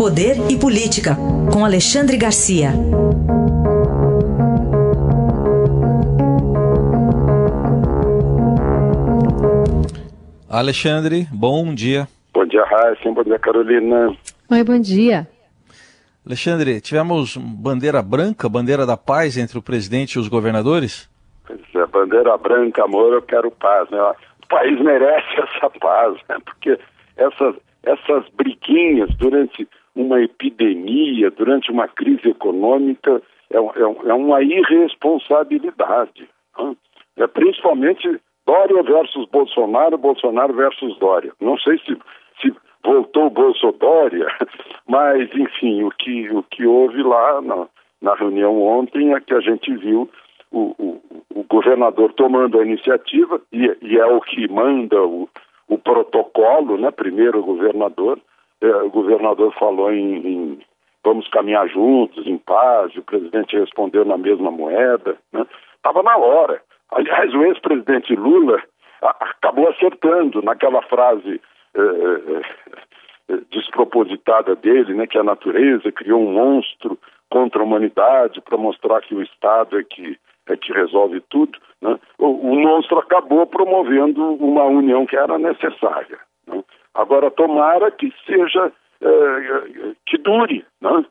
Poder e Política, com Alexandre Garcia. Alexandre, bom dia. Bom dia, Raíssa. Bom dia, Carolina. Oi, bom dia. Alexandre, tivemos bandeira branca, bandeira da paz entre o presidente e os governadores? Pois é, bandeira branca, amor, eu quero paz. Né? O país merece essa paz, né? porque essas, essas briguinhas durante uma epidemia, durante uma crise econômica, é, é, é uma irresponsabilidade. Né? É, principalmente Dória versus Bolsonaro, Bolsonaro versus Dória. Não sei se, se voltou o Bolsonaro, mas, enfim, o que, o que houve lá na, na reunião ontem é que a gente viu o, o, o governador tomando a iniciativa, e, e, é o que manda o, o protocolo, né? Primeiro o governador, o governador falou em, em, vamos caminhar juntos, em paz, o presidente respondeu na mesma moeda, né? Estava na hora. Aliás, o ex-presidente Lula acabou acertando naquela frase eh, despropositada dele, né, que a natureza criou um monstro contra a humanidade para mostrar que o Estado é que, é que resolve tudo. Né? O, o, monstro acabou promovendo uma união que era necessária. Agora, tomara que seja, que dure, né?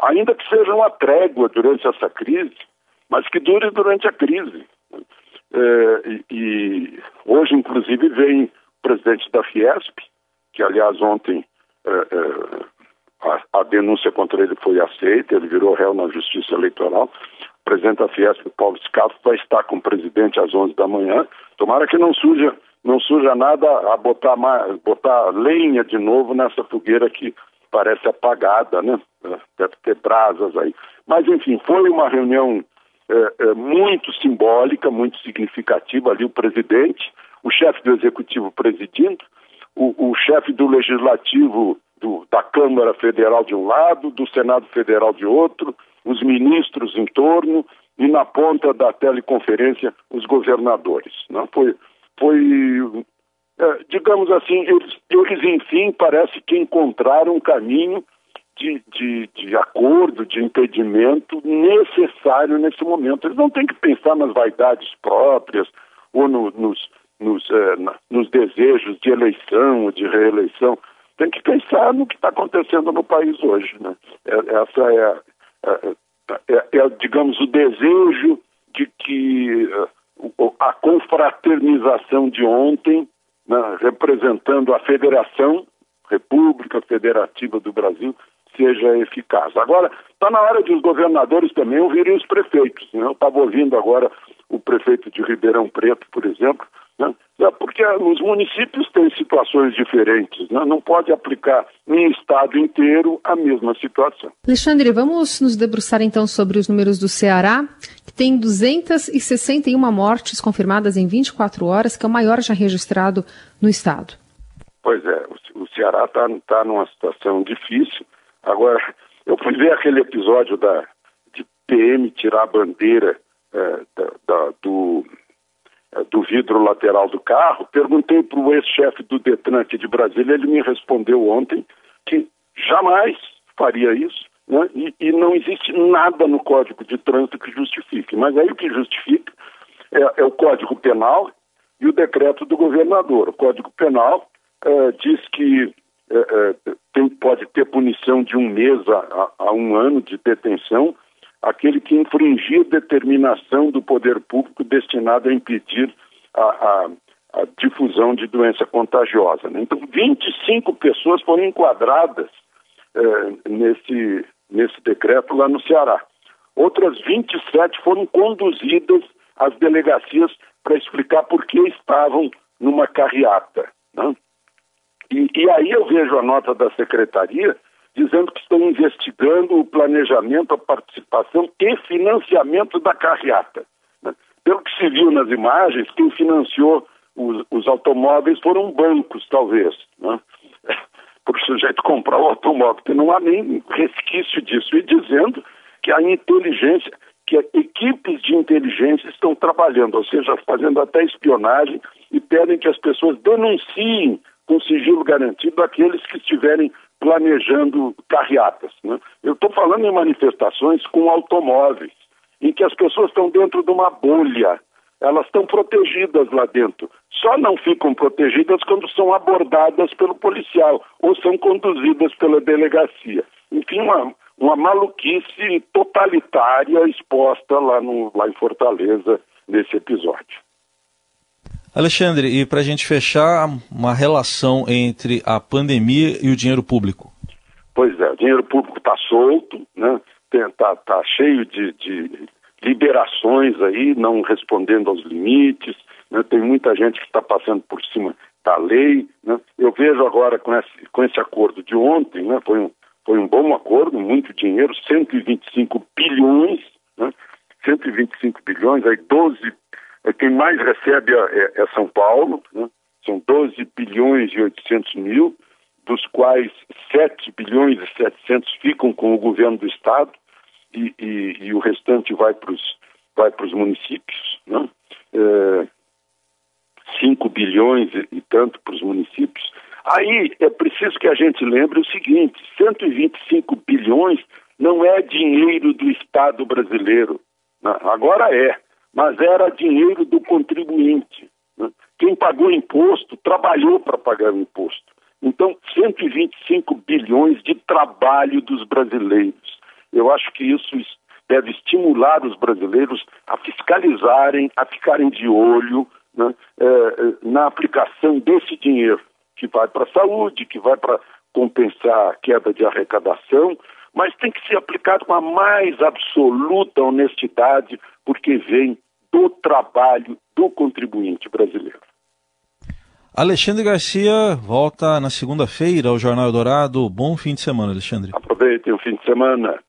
ainda que seja uma trégua durante essa crise, mas que dure durante a crise. É, e, hoje, inclusive, vem o presidente da Fiesp, que, aliás, ontem é, a, a, denúncia contra ele foi aceita, ele virou réu na Justiça Eleitoral. O presidente da Fiesp, Paulo Scato, vai estar com o presidente às 11 da manhã. Tomara que não suja, não suja nada a botar, botar lenha de novo nessa fogueira que parece apagada, né? Deve ter brasas aí. Mas, enfim, foi uma reunião é, é, muito simbólica, muito significativa ali o presidente, o chefe do executivo presidindo, o, o chefe do legislativo do, da Câmara Federal de um lado, do Senado Federal de outro, os ministros em torno e na ponta da teleconferência os governadores. Não? Foi, foi é, digamos assim, eles, eles enfim parece que encontraram um caminho de, de, de, acordo, de impedimento necessário nesse momento. Eles não têm que pensar nas vaidades próprias ou no, nos, nos, eh, na, nos desejos de eleição ou de reeleição. Tem que pensar no que está acontecendo no país hoje. Né? É, essa é, é, é, é, digamos, o desejo a confraternização de ontem, né, representando a Federação, República Federativa do Brasil, seja eficaz. Agora, está na hora de os governadores também ouvirem os prefeitos. Né? Eu estava ouvindo agora o prefeito de Ribeirão Preto, por exemplo, né? É porque os municípios têm situações diferentes, né? não pode aplicar em estado inteiro a mesma situação. Alexandre, vamos nos debruçar então sobre os números do Ceará, tem 261 mortes confirmadas em 24 horas, que é o maior já registrado no estado. Pois é, o Ceará está tá numa situação difícil. Agora, eu fui ver aquele episódio da, de PM tirar a bandeira é, da, da, do, é, do vidro lateral do carro, perguntei para o ex-chefe do Detran aqui de Brasília, ele me respondeu ontem que jamais faria isso, né? e, e, não existe nada no Código de Trânsito que justifique. Mas aí o que justifica é, é o Código Penal e o decreto do governador. O Código Penal é, diz que é, é, tem, pode ter punição de um mês a, a, um ano de detenção aquele que infringir determinação do poder público destinada a impedir a, a, a difusão de doença contagiosa. Né? Então, 25 pessoas foram enquadradas é, nesse, nesse decreto lá no Ceará. Outras 27 foram conduzidas às delegacias para explicar por que estavam numa carreata. Né? E, e aí eu vejo a nota da secretaria dizendo que estão investigando o planejamento, a participação e financiamento da carreata. Né? Pelo que se viu nas imagens, quem financiou os, os automóveis foram bancos, talvez. Né? Sujeito comprar o automóvel, porque não há nem resquício disso. E dizendo que a inteligência, que equipes de inteligência estão trabalhando, ou seja, fazendo até espionagem e pedem que as pessoas denunciem com sigilo garantido aqueles que estiverem planejando carreatas. Né? Eu estou falando em manifestações com automóveis, em que as pessoas estão dentro de uma bolha, elas estão protegidas lá dentro. Só não ficam protegidas quando são abordadas pelo policial ou são conduzidas pela delegacia. Enfim, uma, uma maluquice totalitária exposta lá, no, lá em Fortaleza nesse episódio. Alexandre, e para a gente fechar, uma relação entre a pandemia e o dinheiro público. Pois é, o dinheiro público está solto, né? Está tá cheio de, de, liberações aí, não respondendo aos limites. Né? Tem muita gente que está passando por cima da lei. Né? Eu vejo agora com esse, com esse acordo de ontem, né? foi, um, foi um bom acordo, muito dinheiro, 125 bilhões, né? 125 bilhões, aí 12 é, quem mais recebe é, é São Paulo, né? são 12 bilhões e 800 mil, dos quais 7 bilhões e 700 ficam com o governo do Estado e, e, e o restante vai para os vai municípios, né? É, 5 bilhões e, e tanto para os municípios. Aí é preciso que a gente lembre o seguinte: 125 bilhões não é dinheiro do Estado brasileiro. Né? Agora é mas era dinheiro do contribuinte. Né? Quem pagou imposto trabalhou para pagar o imposto. Então, 125 bilhões de trabalho dos brasileiros. Eu acho que isso deve estimular os brasileiros a fiscalizarem, a ficarem de olho né, é, na aplicação desse dinheiro, que vai para a saúde, que vai para compensar a queda de arrecadação, mas tem que ser aplicado com a mais absoluta honestidade, porque vem do trabalho do contribuinte brasileiro. Alexandre Garcia volta na segunda-feira ao Jornal Dourado. Bom fim de semana, Alexandre. Aproveitem o fim de semana.